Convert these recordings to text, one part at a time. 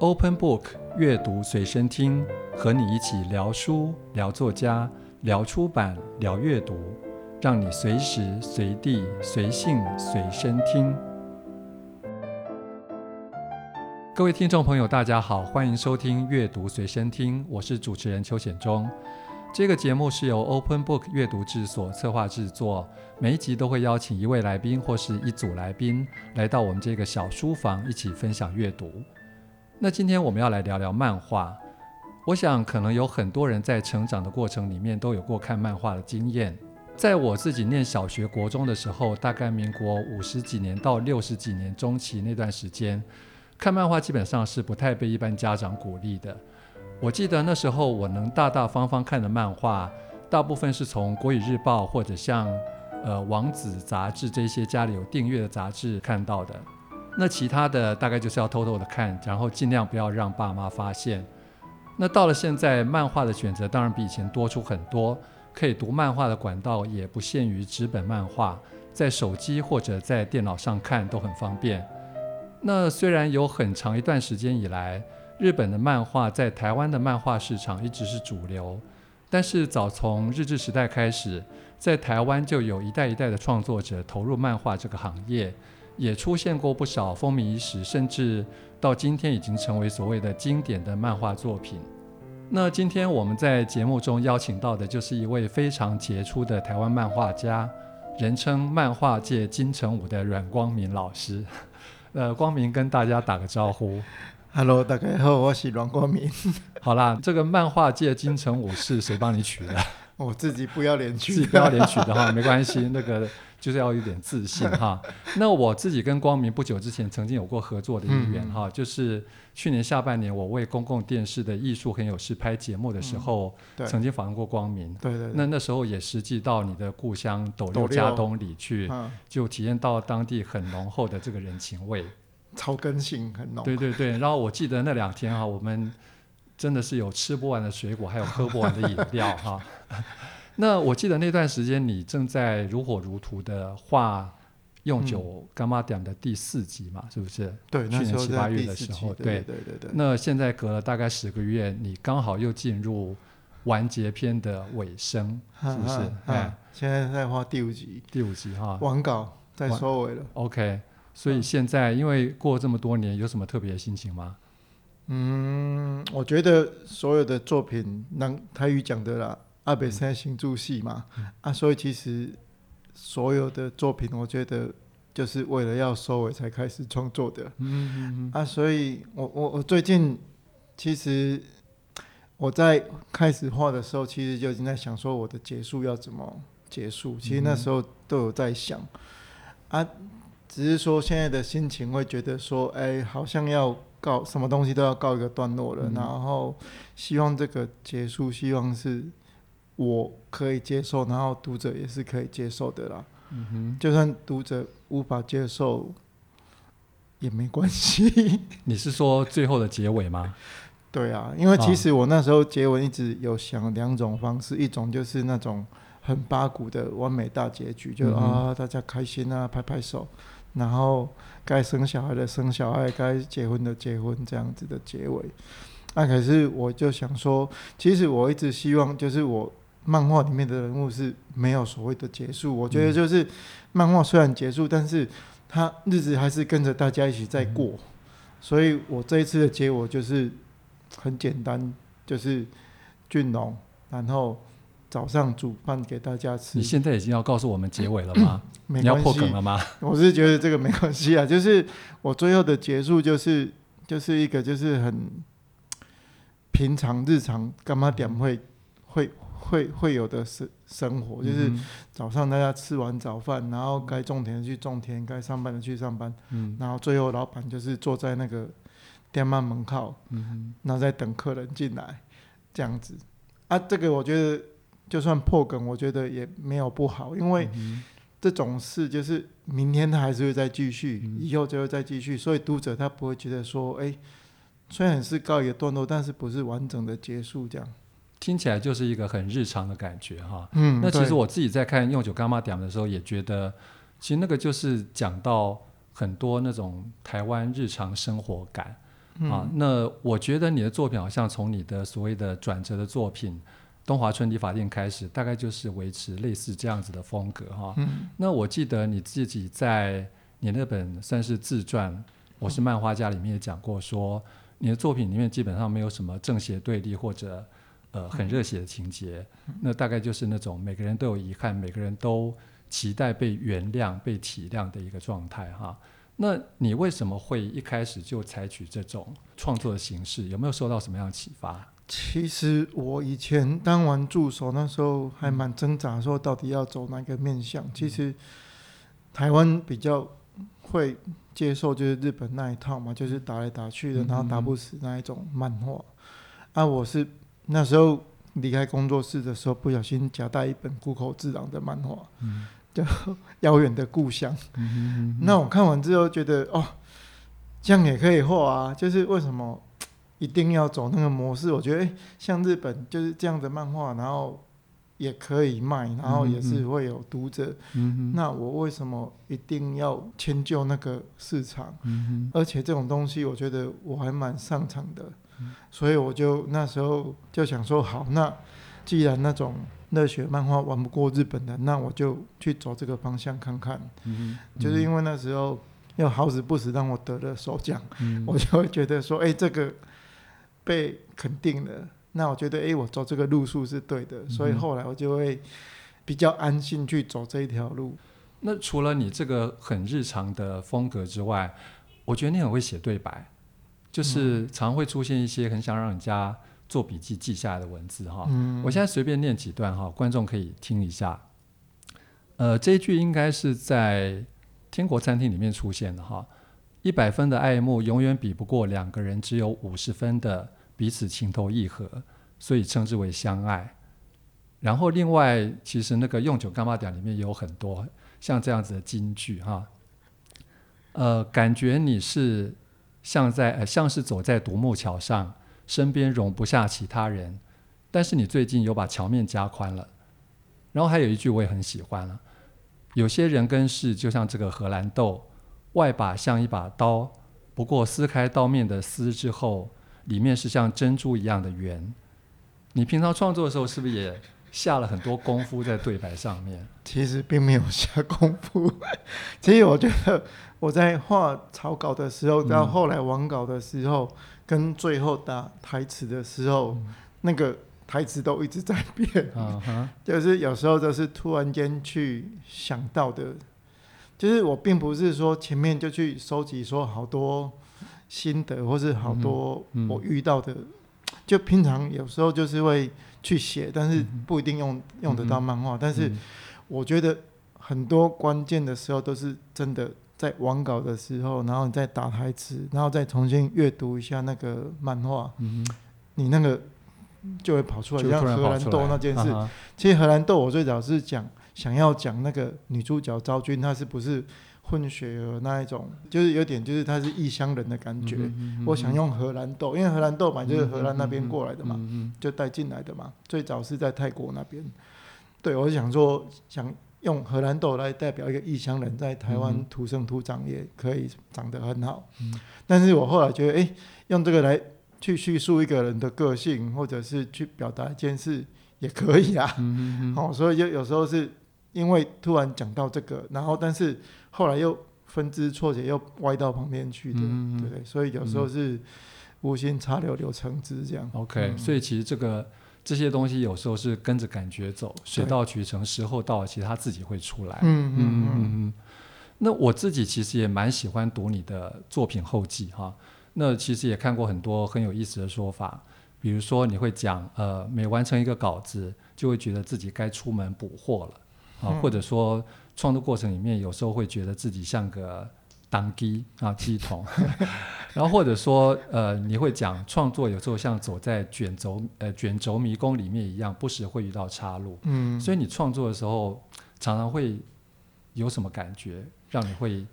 Open Book 阅读随身听，和你一起聊书、聊作家、聊出版、聊阅读，让你随时随地、随性随身听。各位听众朋友，大家好，欢迎收听阅读随身听，我是主持人邱显忠。这个节目是由 Open Book 阅读制所策划制作，每一集都会邀请一位来宾或是一组来宾来到我们这个小书房，一起分享阅读。那今天我们要来聊聊漫画。我想可能有很多人在成长的过程里面都有过看漫画的经验。在我自己念小学、国中的时候，大概民国五十几年到六十几年中期那段时间，看漫画基本上是不太被一般家长鼓励的。我记得那时候我能大大方方看的漫画，大部分是从《国语日报》或者像呃《王子》杂志这些家里有订阅的杂志看到的。那其他的大概就是要偷偷的看，然后尽量不要让爸妈发现。那到了现在，漫画的选择当然比以前多出很多，可以读漫画的管道也不限于纸本漫画，在手机或者在电脑上看都很方便。那虽然有很长一段时间以来，日本的漫画在台湾的漫画市场一直是主流，但是早从日治时代开始，在台湾就有一代一代的创作者投入漫画这个行业，也出现过不少风靡一时，甚至到今天已经成为所谓的经典的漫画作品。那今天我们在节目中邀请到的就是一位非常杰出的台湾漫画家，人称漫画界金城武的阮光明老师。呃，光明跟大家打个招呼。Hello，大家好，我是阮光明。好啦，这个漫画界金城武是谁帮你取的？我自己不要脸取，自己不要脸取的话没关系，那个就是要有点自信哈。那我自己跟光明不久之前曾经有过合作的一缘哈，就是去年下半年我为公共电视的艺术很有事拍节目的时候，嗯、曾经访问过光明。对对，对。那那时候也实际到你的故乡斗六家东里去，就体验到当地很浓厚的这个人情味。草根性很浓。对对对，然后我记得那两天哈，我们真的是有吃不完的水果，还有喝不完的饮料哈。那我记得那段时间你正在如火如荼的画《用九柑仔店》的第四集嘛，是不是？对，去年七八月的时候，对对对对。那现在隔了大概十个月，你刚好又进入完结篇的尾声，是不是？哎，现在在画第五集，第五集哈，完稿在收尾了。OK。所以现在，因为过这么多年，有什么特别的心情吗？嗯，我觉得所有的作品，那台语讲的啦，阿北现在新助戏嘛，嗯、啊，所以其实所有的作品，我觉得就是为了要收尾才开始创作的。嗯嗯嗯。啊，所以我我我最近其实我在开始画的时候，其实就已经在想说我的结束要怎么结束。其实那时候都有在想，啊。只是说现在的心情会觉得说，哎，好像要告什么东西都要告一个段落了，嗯、然后希望这个结束，希望是我可以接受，然后读者也是可以接受的啦。嗯哼，就算读者无法接受也没关系。你是说最后的结尾吗？对啊，因为其实我那时候结尾一直有想两种方式，一种就是那种很八股的完美大结局，就、嗯、啊大家开心啊，拍拍手。然后该生小孩的生小孩，该结婚的结婚，这样子的结尾。那、啊、可是我就想说，其实我一直希望，就是我漫画里面的人物是没有所谓的结束。我觉得就是漫画虽然结束，但是他日子还是跟着大家一起在过。嗯、所以我这一次的结果就是很简单，就是俊龙，然后。早上煮饭给大家吃。你现在已经要告诉我们结尾了吗？没关系。你要破梗了吗？我是觉得这个没关系啊，就是我最后的结束就是就是一个就是很平常日常干嘛点会会会会有的生生活，就是早上大家吃完早饭，然后该种田的去种田，该上班的去上班，嗯，然后最后老板就是坐在那个店门门口，嗯，然后在等客人进来，这样子。啊，这个我觉得。就算破梗，我觉得也没有不好，因为这种事就是明天他还是会再继续，嗯、以后就会再继续，所以读者他不会觉得说，哎、欸，虽然是告一个段落，但是不是完整的结束这样。听起来就是一个很日常的感觉哈。嗯，那其实我自己在看《用九柑仔店》的时候，也觉得，其实那个就是讲到很多那种台湾日常生活感。嗯、啊。那我觉得你的作品好像从你的所谓的转折的作品《东华春理发店》开始，大概就是维持类似这样子的风格哈。那我记得你自己在你那本算是自传《我是漫画家》里面也讲过说，说你的作品里面基本上没有什么正邪对立或者呃很热血的情节，嗯、那大概就是那种每个人都有遗憾，每个人都期待被原谅、被体谅的一个状态哈。那你为什么会一开始就采取这种创作的形式？有没有受到什么样的启发？其实我以前当完助手那时候还蛮挣扎，说到底要走哪个面向。嗯、其实台湾比较会接受就是日本那一套嘛，就是打来打去的，然后打不死那一种漫画。嗯、啊，我是那时候离开工作室的时候，不小心夹带一本谷口治郎的漫画，嗯、叫 《遥远的故乡》。嗯哼嗯哼，那我看完之后觉得，哦，这样也可以画啊，就是为什么？一定要走那个模式，我觉得，欸，像日本就是这样的漫画，然后也可以卖，然后也是会有读者。嗯哼。那我为什么一定要迁就那个市场？嗯哼。而且这种东西，我觉得我还蛮擅长的，嗯。所以我就那时候就想说，好，那既然那种热血漫画玩不过日本的，那我就去走这个方向看看。嗯。就是因为那时候又好死不死让我得了首奖，嗯，我就会觉得说，哎，欸，这个。被肯定了，那我觉得，哎、欸，我走这个路数是对的，嗯、所以后来我就会比较安心去走这一条路。那除了你这个很日常的风格之外，我觉得你很会写对白，就是常会出现一些很想让人家做笔记记下来的文字哈。嗯、我现在随便念几段哈，观众可以听一下。呃，这一句应该是在天国餐厅里面出现的哈。一百分的爱慕永远比不过两个人只有五十分的。彼此情投意合，所以称之为相爱。然后另外，其实那个用九柑仔店里面有很多像这样子的金句哈。呃，感觉你是像在呃像是走在独木桥上，身边容不下其他人，但是你最近有把桥面加宽了。然后还有一句我也很喜欢了，有些人跟事就像这个荷兰豆，外把像一把刀，不过撕开刀面的丝之后。里面是像珍珠一样的圆。你平常创作的时候，是不是也下了很多功夫在对白上面？其实并没有下功夫。其实我觉得我在画草稿的时候，到后来完稿的时候，嗯、跟最后打台词的时候，嗯、那个台词都一直在变。嗯、就是有时候就是突然间去想到的，就是我并不是说前面就去收集说好多。心得或是好多我遇到的，就平常有时候就是会去写，但是不一定用、嗯、用得到漫画。嗯、但是我觉得很多关键的时候都是真的在完稿的时候，然后你再打台词，然后再重新阅读一下那个漫画，嗯、你那个就会跑出来。像荷兰豆那件事，啊、其实荷兰豆我最早是讲想要讲那个女主角昭君，她是不是？混血儿那一种，就是有点，就是他是异乡人的感觉。我想用荷兰豆，因为荷兰豆嘛，就是荷兰那边过来的嘛，就带进来的嘛。最早是在泰国那边。对，我想说，想用荷兰豆来代表一个异乡人，在台湾土生土长，也可以长得很好。嗯、但是我后来觉得，哎、欸，用这个来去叙述一个人的个性，或者是去表达一件事，也可以啊。好、嗯嗯哦，所以就有时候是因为突然讲到这个，然后但是。后来又分支错节，又歪到旁边去的，嗯、对，所以有时候是无心插柳柳成枝这样。OK，、嗯、所以其实这个这些东西有时候是跟着感觉走，水到渠成，时候到了，其实它自己会出来。嗯嗯嗯嗯。那我自己其实也蛮喜欢读你的作品后记哈。那其实也看过很多很有意思的说法，比如说你会讲，呃，每完成一个稿子，就会觉得自己该出门补货了啊，嗯、或者说。创作过程里面，有时候会觉得自己像个当机啊机童，然后或者说呃，你会讲创作有时候像走在卷轴呃卷轴迷宫里面一样，不时会遇到岔路。嗯，所以你创作的时候常常会有什么感觉，让你会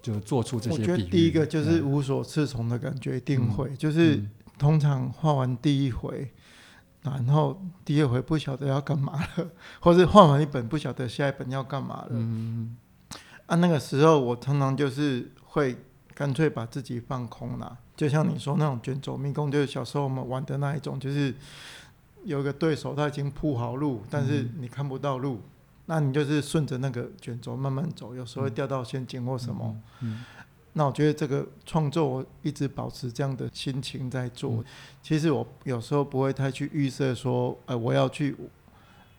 就做出这些比喻？我觉得第一个就是无所适从的感觉，一定会、嗯、就是通常画完第一回。然后第二回不晓得要干嘛了，或是换完一本不晓得下一本要干嘛了。嗯，啊，那个时候我常常就是会干脆把自己放空了。就像你说那种卷轴迷宫，就是小时候我们玩的那一种，就是有一个对手他已经铺好路，但是你看不到路，嗯、那你就是顺着那个卷轴慢慢走，有时候会掉到陷阱或什么。嗯嗯、那我觉得这个创作我一直保持这样的心情在做。嗯、其实我有时候不会太去预设说，呃，我要去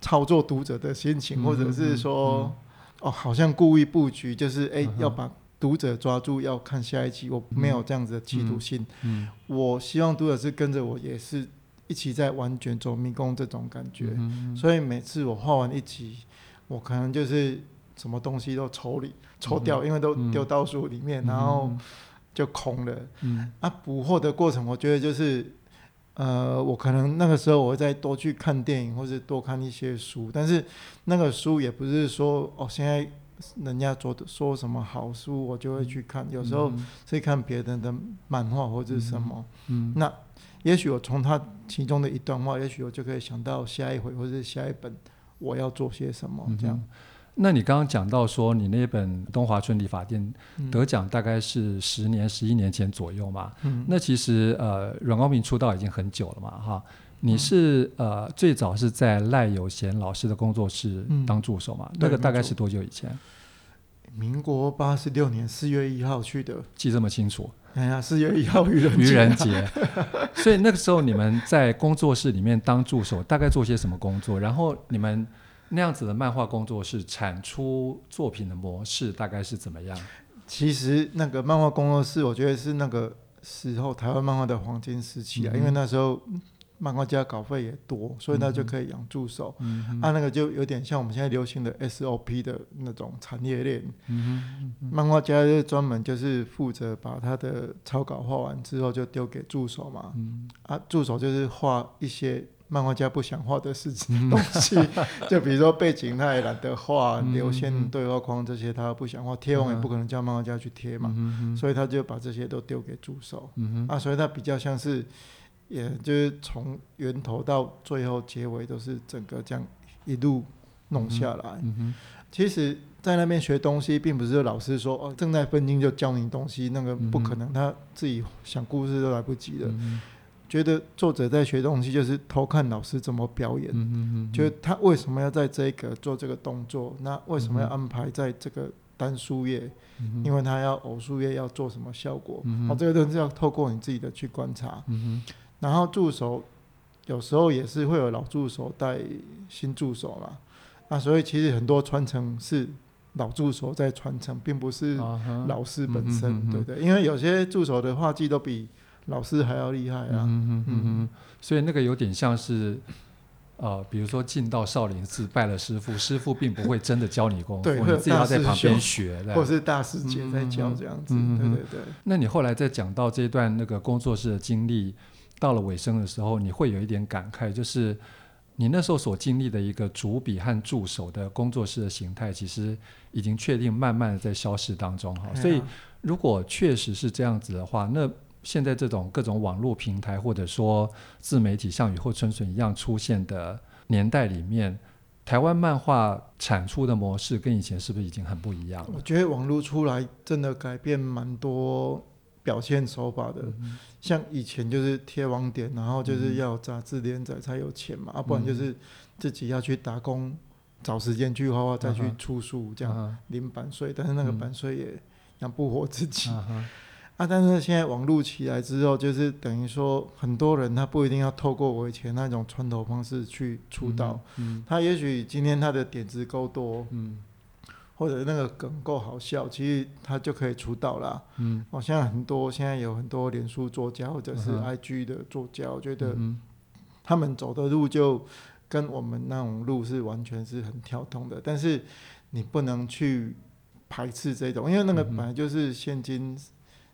操作读者的心情，嗯、或者是说，哦，好像故意布局，就是哎、欸嗯、要把。读者抓住要看下一集，我没有这样子的企图心。我希望读者是跟着我，也是一起在玩卷走迷宫这种感觉。所以每次我画完一集，我可能就是什么东西都抽离、抽掉，嗯、因为都丢到书里面，嗯、然后就空了。嗯、啊，捕获的过程，我觉得就是，呃，我可能那个时候我会再多去看电影，或者多看一些书。但是那个书也不是说哦，现在。人家做的说什么好书，我就会去看。有时候是看别人的漫画或者什么，嗯嗯、那也许我从他其中的一段话，也许我就可以想到下一回或者下一本我要做些什么。这样。嗯、那你刚刚讲到说，你那本《东华春理发店》得奖大概是十年、十一年前左右嘛？嗯、那其实呃，阮光平出道已经很久了嘛，哈。你是呃最早是在赖有贤老师的工作室当助手嘛？嗯、那个大概是多久以前？民国八十六年四月一号去的，记这么清楚？哎呀，四月一号愚人愚人节，所以那个时候你们在工作室里面当助手，大概做些什么工作？然后你们那样子的漫画工作室产出作品的模式大概是怎么样？其实那个漫画工作室，我觉得是那个时候台湾漫画的黄金时期啊，嗯、因为那时候。漫画家稿费也多，所以他就可以养助手。嗯、啊，那个就有点像我们现在流行的 SOP 的那种产业链。嗯、哼漫画家就专门就是负责把他的草稿画完之后就丢给助手嘛。嗯、啊，助手就是画一些漫画家不想画的事情东西，嗯、就比如说背景他也懒得画，嗯、流线对话框这些他不想画，贴网也不可能叫漫画家去贴嘛。所以他就把这些都丢给助手。啊，所以他比较像是。也就是从源头到最后结尾都是整个这样一路弄下来。其实，在那边学东西，并不是老师说哦正在分镜就教你东西，那个不可能，他自己想故事都来不及了。觉得作者在学东西，就是偷看老师怎么表演。嗯、觉得他为什么要在这个做这个动作？那为什么要安排在这个单数页？嗯、因为他要偶数页要做什么效果？嗯、这个都是要透过你自己的去观察。嗯然后助手有时候也是会有老助手带新助手嘛，那所以其实很多传承是老助手在传承，并不是老师本身，啊、对不对？因为有些助手的画技都比老师还要厉害啊。嗯嗯嗯嗯，所以那个有点像是，呃，比如说进到少林寺拜了师傅，师傅并不会真的教你功夫，对，你自己要在旁边学，或是大师姐在教这样子。嗯、对对对。那你后来在讲到这一段那个工作室的经历。到了尾声的时候，你会有一点感慨，就是你那时候所经历的一个主笔和助手的工作室的形态，其实已经确定慢慢的在消失当中哈。所以，如果确实是这样子的话，那现在这种各种网络平台或者说自媒体像雨后春笋一样出现的年代里面，台湾漫画产出的模式跟以前是不是已经很不一样了？我觉得网络出来真的改变蛮多。表现手法的，嗯、像以前就是贴网点，然后就是要杂志连载才有钱嘛，嗯、啊，不然就是自己要去打工，找时间去画画，再去出书，这样领版税，但是那个版税也养不活自己。嗯、啊，但是现在网络起来之后，就是等于说很多人他不一定要透过我以前那种传统方式去出道，嗯嗯、他也许今天他的点子够多，嗯。或者那个梗够好笑，其实他就可以出道了。嗯，好像很多现在有很多脸书作家或者是 IG 的作家，嗯、我觉得他们走的路就跟我们那种路是完全是很跳通的。但是你不能去排斥这种，因为那个本来就是现今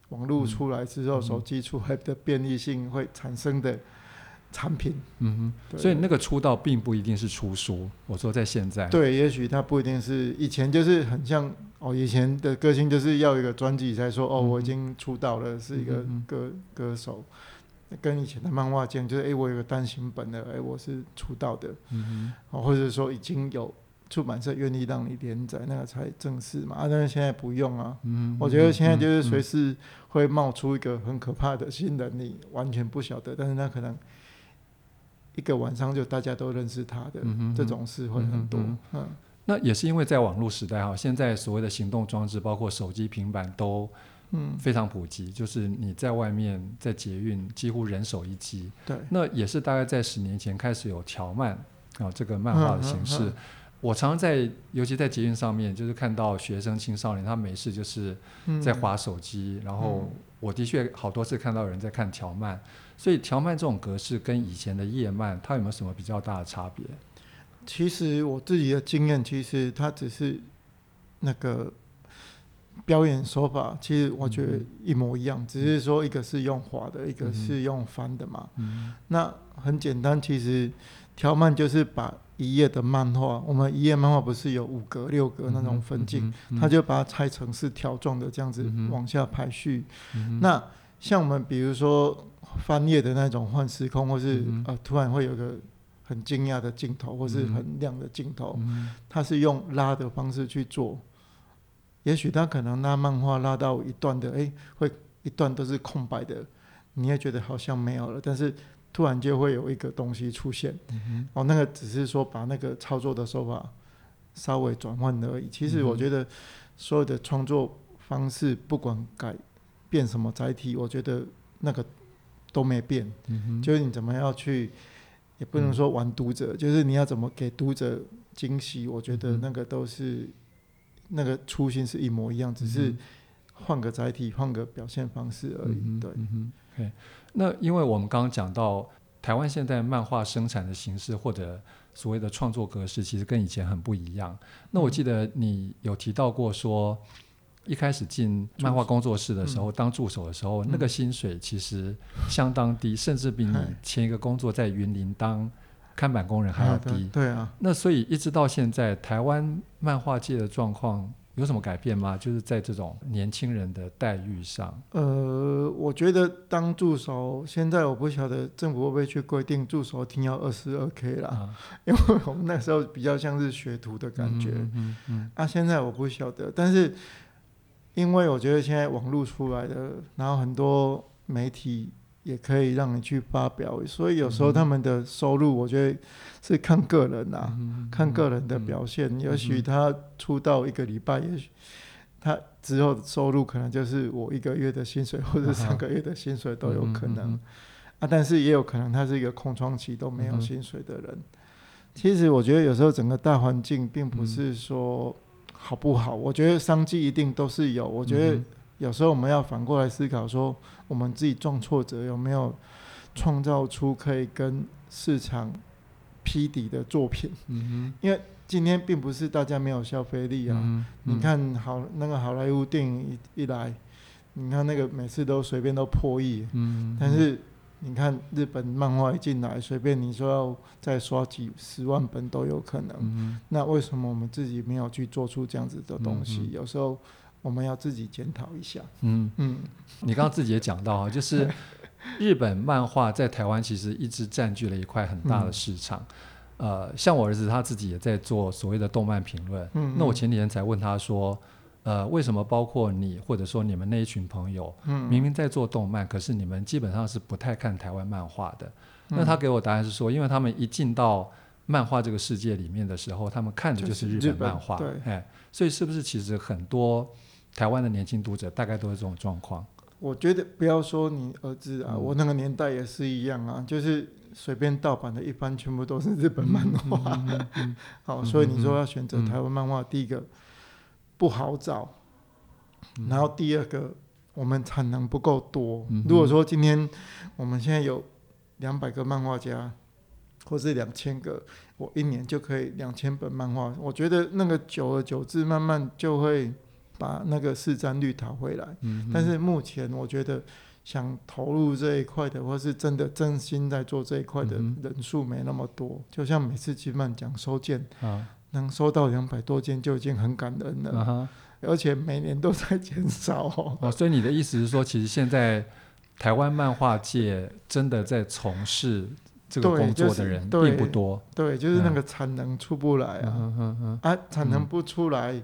网络出来之后，嗯、手机出来的便利性会产生的。产品，嗯哼，所以那个出道并不一定是出书。我说在现在，对，也许他不一定是以前就是很像哦，以前的歌星就是要一个专辑才说、哦，我已经出道了，是一个歌、嗯、歌手。跟以前的漫画家就是哎，我有个单行本的，哎，我是出道的，嗯哼，哦，或者说已经有出版社愿意让你连载，那个才正式嘛。啊，但是现在不用啊。嗯，我觉得现在就是随时会冒出一个很可怕的新人，你完全不晓得，但是那可能一个晚上就大家都认识他的，嗯、这种事会很多。嗯，嗯，那也是因为在网络时代哈，现在所谓的行动装置，包括手机、平板都。嗯，非常普及，就是你在外面在捷运，几乎人手一机。对，那也是大概在十年前开始有条漫啊这个漫画的形式。我常常在，尤其在捷运上面，就是看到学生青少年，他没事就是在滑手机。然后我的确好多次看到有人在看条漫，所以条漫这种格式跟以前的夜漫，它有没有什么比较大的差别？其实我自己的经验，其实它只是那个。表演手法其实我觉得一模一样，嗯、只是说一个是用滑的，嗯、一个是用翻的嘛。嗯、那很简单，其实条漫就是把一页的漫画，我们一页漫画不是有五格、六格那种分镜，他、嗯嗯嗯、就把它拆成是条状的这样子往下排序。嗯、那像我们比如说翻页的那种换时空，或是、嗯、呃突然会有个很惊讶的镜头，或是很亮的镜头，它是用拉的方式去做。也许他可能拉漫画拉到一段的，哎、欸，会一段都是空白的，你也觉得好像没有了，但是突然就会有一个东西出现，哦，那个只是说把那个操作的手法稍微转换而已。其实我觉得所有的创作方式，不管改变什么载体，我觉得那个都没变，嗯、就是你怎么样去，也不能说玩读者，嗯、就是你要怎么给读者惊喜，我觉得那个都是。那个初心是一模一样，只是换个载体、换个表现方式而已。嗯、对，嗯，okay. 那因为我们刚刚讲到台湾现在漫画生产的形式或者所谓的创作格式，其实跟以前很不一样。那我记得你有提到过说，一开始进漫画工作室的时候，助当助手的时候，嗯、那个薪水其实相当低，甚至比你前一个工作在云林当。看板工人还要低，啊对啊。那所以一直到现在，台湾漫画界的状况有什么改变吗？就是在这种年轻人的待遇上。呃，我觉得当助手，现在我不晓得政府会不会去规定助手一定要二十二 K 啦，啊、因为我们那时候比较像是学徒的感觉。嗯嗯，嗯，嗯啊，现在我不晓得，但是因为我觉得现在网络出来的，然后很多媒体。也可以让你去发表，所以有时候他们的收入，我觉得是看个人呐、啊，嗯、看个人的表现。嗯、也许他出道一个礼拜，也许他之后的收入可能就是我一个月的薪水，或者三个月的薪水都有可能。嗯、啊，但是也有可能他是一个空窗期都没有薪水的人。嗯、其实我觉得有时候整个大环境并不是说好不好，我觉得商机一定都是有。我觉得。有时候我们要反过来思考，说我们自己撞挫折有没有创造出可以跟市场匹敌的作品？嗯哼。因为今天并不是大家没有消费力啊。嗯嗯、你看好那个好莱坞电影一一来，你看那个每次都随便都破亿。嗯。但是你看日本漫画一进来，随便你说要再刷几十万本都有可能。嗯、那为什么我们自己没有去做出这样子的东西？嗯、有时候。我们要自己检讨一下。嗯嗯，嗯你刚刚自己也讲到啊，就是日本漫画在台湾其实一直占据了一块很大的市场。嗯、呃，像我儿子他自己也在做所谓的动漫评论。嗯，那我前几天才问他说，呃，为什么包括你或者说你们那一群朋友，嗯、明明在做动漫，可是你们基本上是不太看台湾漫画的？嗯、那他给我答案是说，因为他们一进到漫画这个世界里面的时候，他们看的就是日本漫画。对，哎，所以是不是其实很多？台湾的年轻读者大概都是这种状况。我觉得不要说你儿子啊，嗯、我那个年代也是一样啊，就是随便盗版的，一般全部都是日本漫画。好，所以你说要选择台湾漫画，第一个不好找，嗯、然后第二个我们产能不够多。嗯、如果说今天我们现在有两百个漫画家，或是两千个，我一年就可以两千本漫画，我觉得那个久而久之，慢慢就会。把那个市占率讨回来，嗯、但是目前我觉得想投入这一块的，或是真的真心在做这一块的人数没那么多。嗯、就像每次金漫讲收件，啊、能收到两百多件就已经很感恩了，啊、而且每年都在减少。哦，所以你的意思是说，其实现在台湾漫画界真的在从事这个工作的人并不多。对，就是那个产能出不来啊，啊，产能不出来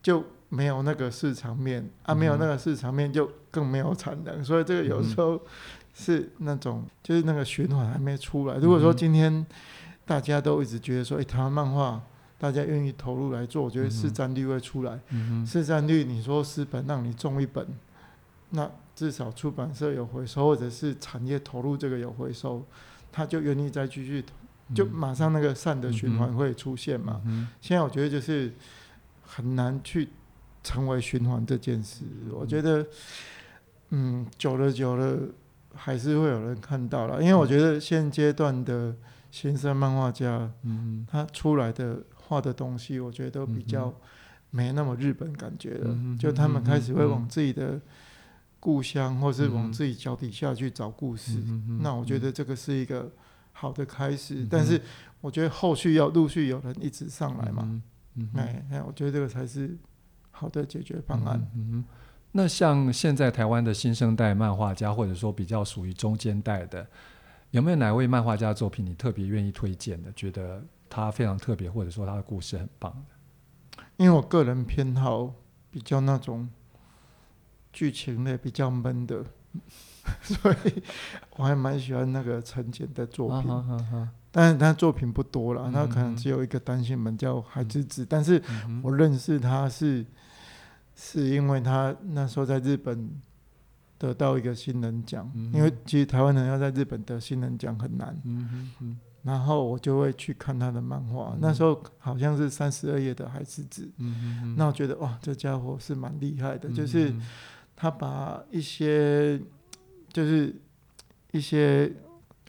就没有那个市场面，嗯、啊，没有那个市场面就更没有产能，所以这个有时候是那种就是那个循环还没出来。如果说今天大家都一直觉得说，哎，台湾漫画。大家愿意投入来做，我觉得市占率会出来。嗯、市占率，你说十本让你中一本，那至少出版社有回收，或者是产业投入这个有回收，他就愿意再继续，就马上那个善的循环会出现嘛。嗯、现在我觉得就是很难去成为循环这件事。嗯、我觉得，嗯，久了久了还是会有人看到了，因为我觉得现阶段的新生漫画家，嗯，他出来的。画的东西，我觉得都比较没那么日本感觉了。嗯、就他们开始会往自己的故乡，嗯、或是往自己脚底下去找故事。嗯、那我觉得这个是一个好的开始。嗯、但是我觉得后续要陆续有人一直上来嘛。哎，我觉得这个才是好的解决方案。嗯嗯、那像现在台湾的新生代漫画家，或者说比较属于中间代的，有没有哪位漫画家作品你特别愿意推荐的？觉得？他非常特别，或者说他的故事很棒的。因为我个人偏好比较那种剧情类比较闷的，所以我还蛮喜欢那个陈简的作品。但是他作品不多了，他可能只有一个单行本叫《海之子》，嗯、但是我认识他是是因为他那时候在日本得到一个新人奖，嗯、因为其实台湾人要在日本得新人奖很难。然后我就会去看他的漫画，嗯、那时候好像是三十二页的海之子，那我觉得哇，这家伙是蛮厉害的，嗯、就是他把一些，就是一些，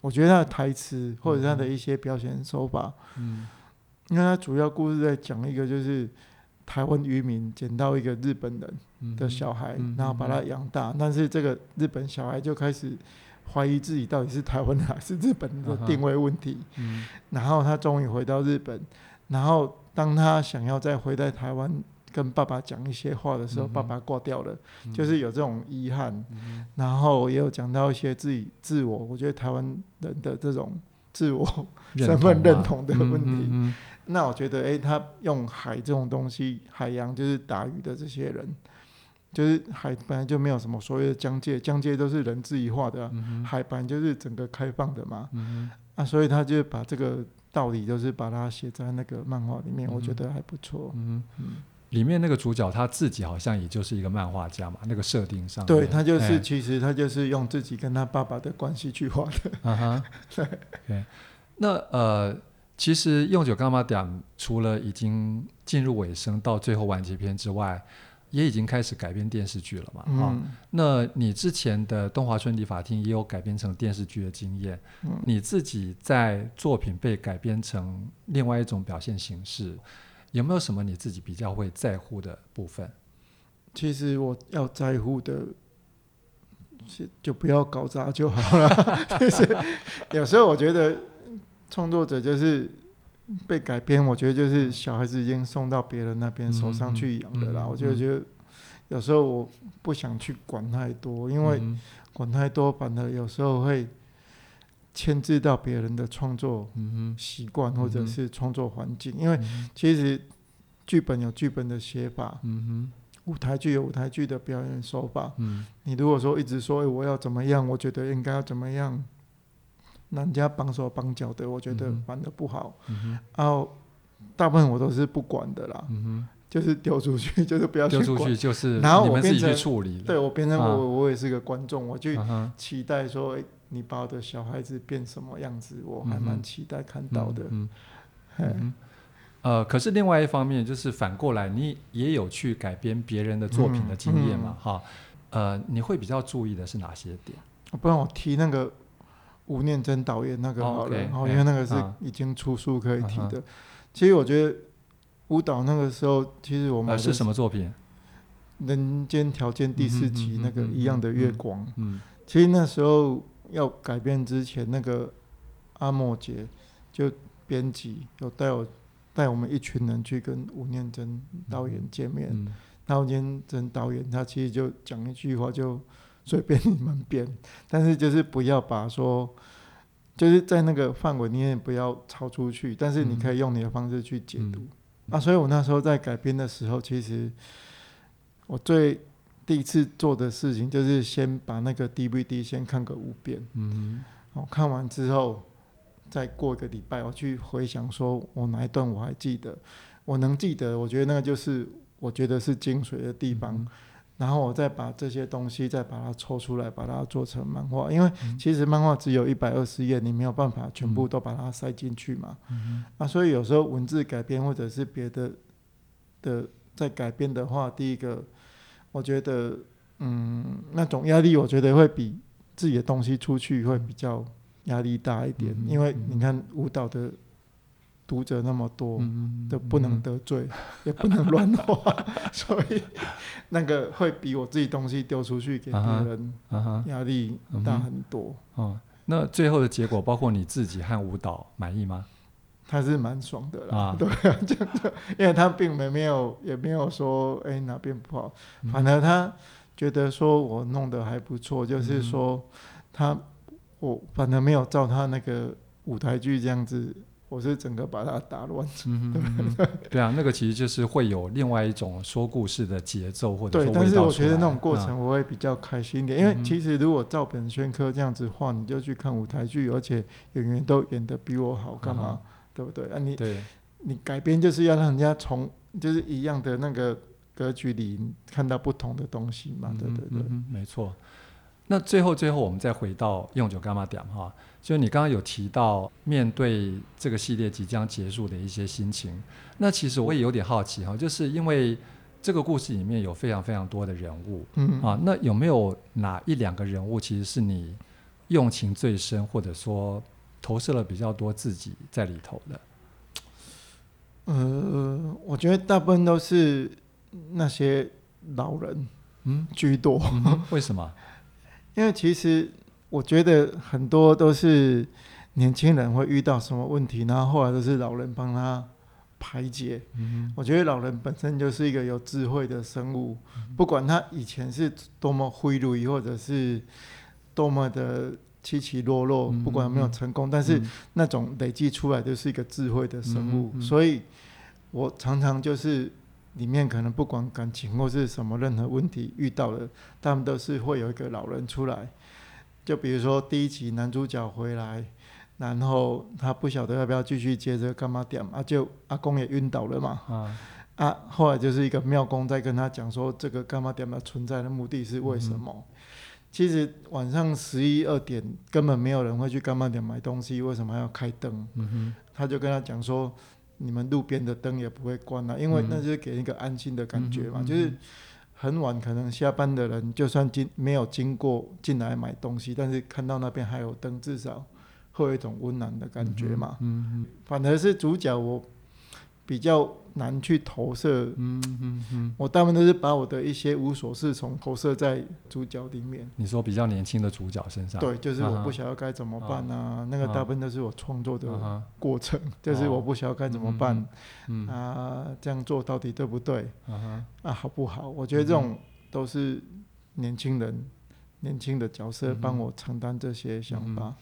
我觉得他的台词或者他的一些表现手法，嗯，因为他主要故事在讲一个就是台湾渔民捡到一个日本人的小孩，嗯、然后把他养大，嗯、但是这个日本小孩就开始。怀疑自己到底是台湾人还是日本的定位问题，嗯、然后他终于回到日本，然后当他想要再回到台湾跟爸爸讲一些话的时候，嗯、爸爸挂掉了，嗯、就是有这种遗憾。嗯、然后也有讲到一些自己自我，我觉得台湾人的这种自我 身份认同的问题。那我觉得，诶，他用海这种东西，海洋就是打鱼的这些人。就是海本来就没有什么所谓的疆界，疆界都是人自己画的，啊。嗯、海本来就是整个开放的嘛。嗯、啊，所以他就把这个道理，就是把它写在那个漫画里面，嗯、我觉得还不错。嗯，嗯里面那个主角他自己好像也就是一个漫画家嘛，那个设定上。对他就是，欸、其实他就是用自己跟他爸爸的关系去画的。啊哈，对。Okay. 那呃，其实用九柑仔店除了已经进入尾声到最后完结篇之外。也已经开始改编电视剧了嘛？嗯、哦，那你之前的东华春理法厅也有改编成电视剧的经验，嗯、你自己在作品被改编成另外一种表现形式，有没有什么你自己比较会在乎的部分？其实我要在乎的，就不要搞砸就好了。就是有时候我觉得创作者就是。被改编，我觉得就是小孩子已经送到别人那边手上去养的啦。嗯嗯、我就觉得有时候我不想去管太多，因为管太多反而有时候会牵制到别人的创作习惯或者是创作环境。因为其实剧本有剧本的写法，舞台剧有舞台剧的表演手法。你如果说一直说、欸、我要怎么样，我觉得应该要怎么样。人家绑手绑脚的，我觉得反而不好。嗯、哼然后大部分我都是不管的啦，嗯、哼就是丢出去，就是不要去管。丢出去就是，然后我变成处理。对我变成我，啊、我也是个观众，我就期待说，欸、你把我的小孩子变什么样子，我还蛮期待看到的。嗯，呃，可是另外一方面，就是反过来，你也有去改编别人的作品的经验嘛？哈、嗯，呃，你会比较注意的是哪些点？不然我提那个。吴念真导演那个好了，然后因为那个是已经出书可以提的。其实我觉得舞蹈那个时候，其实我们是什么作品？《人间条件》第四集那个一样的月光。嗯，其实那时候要改变之前，那个阿莫杰就编辑有带我带我们一群人去跟吴念真导演见面。然后吴念真导演他其实就讲一句话就。随便你们编，但是就是不要把说就是在那个范围里面不要超出去，但是你可以用你的方式去解读。啊，所以我那时候在改编的时候，其实我最第一次做的事情就是先把那个 DVD 先看个五遍。嗯，我看完之后，再过一个礼拜，我去回想，说我哪一段我还记得，我能记得，我觉得那个就是我觉得是精髓的地方。嗯然后我再把这些东西再把它抽出来，把它做成漫画。因为其实漫画只有一百二十页，你没有办法全部都把它塞进去嘛。嗯、啊，所以有时候文字改编或者是别的的在改编的话，第一个我觉得，嗯，那种压力我觉得会比自己的东西出去会比较压力大一点，嗯、因为你看舞蹈的。读者那么多，都不能得罪，也不能乱画，所以那个会比我自己东西丢出去给别人压力大很多。啊那最后的结果，包括你自己和舞蹈满意吗？他是蛮爽的啦，啊、对啊，这样因为他并没没有也没有说哎、欸、哪边不好，反而他觉得说我弄得还不错，就是说他我反正没有照他那个舞台剧这样子。我是整个把它打乱，嗯嗯，对啊，那个其实就是会有另外一种说故事的节奏，或者说味道。对，但是我觉得那种过程我会比较开心一点，嗯、因为其实如果照本宣科这样子画，你就去看舞台剧，而且演员都演得比我好，干嘛？嗯、对不对？啊你，你对你改编就是要让人家从就是一样的那个格局里看到不同的东西嘛，对对对，嗯嗯、没错。那最后最后我们再回到用酒干嘛点哈。就你刚刚有提到面对这个系列即将结束的一些心情，那其实我也有点好奇哈，就是因为这个故事里面有非常非常多的人物，嗯啊，那有没有哪一两个人物其实是你用情最深，或者说投射了比较多自己在里头的？呃，我觉得大部分都是那些老人，嗯，居多。嗯，为什么？因为其实。我觉得很多都是年轻人会遇到什么问题，然后后来都是老人帮他排解。嗯、我觉得老人本身就是一个有智慧的生物，嗯、不管他以前是多么灰绿，或者是多么的起起落落，嗯、不管有没有成功，嗯、但是那种累积出来就是一个智慧的生物。所以，我常常就是里面可能不管感情或是什么任何问题遇到了，他们都是会有一个老人出来。就比如说第一集男主角回来，然后他不晓得要不要继续接着干嘛点啊，就阿公也晕倒了嘛。啊，啊，后来就是一个庙公在跟他讲说，这个干嘛点的存在的目的是为什么？其实晚上十一二点根本没有人会去柑仔店买东西，为什么还要开灯？他就跟他讲说，你们路边的灯也不会关了、啊，因为那就是给一个安心的感觉嘛，嗯、就是。很晚，可能下班的人就算经没有经过进来买东西，但是看到那边还有灯，至少会有一种温暖的感觉嘛。嗯嗯。反而是主角，我比较难去投射。嗯嗯嗯。我大部分都是把我的一些无所适从投射在主角里面。你说比较年轻的主角身上？对，就是我不晓得该怎么办啊。那个大部分都是我创作的过程，就是我不晓得该怎么办。啊，这样做到底对不对？啊，好不好？我觉得这种都是年轻人、年轻的角色帮我承担这些想法。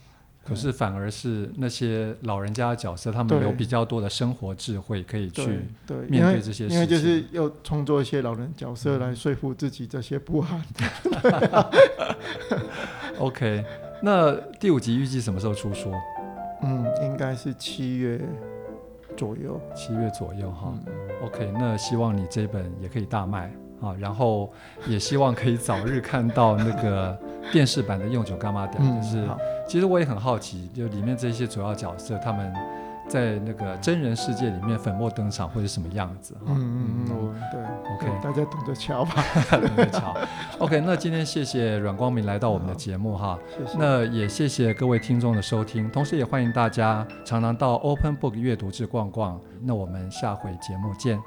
可是反而是那些老人家的角色，他们有比较多的生活智慧可以去面对这些事情。因为就是要创作一些老人角色来说服自己这些不安。OK，那第五集预计什么时候出书？嗯，应该是七月左右。七月左右哈。嗯、OK，那希望你这本也可以大卖啊，然后也希望可以早日看到那个电视版的用九柑仔店，嗯、就是。其实我也很好奇，就里面这些主要角色，他们在那个真人世界里面粉墨登场会是什么样子？嗯嗯嗯，对，OK，大家等着瞧吧，等着瞧。OK，那今天谢谢阮光明来到我们的节目哈，谢谢。那也谢谢各位听众的收听，同时也欢迎大家常常到 Open Book 阅读志逛逛。那我们下回节目见。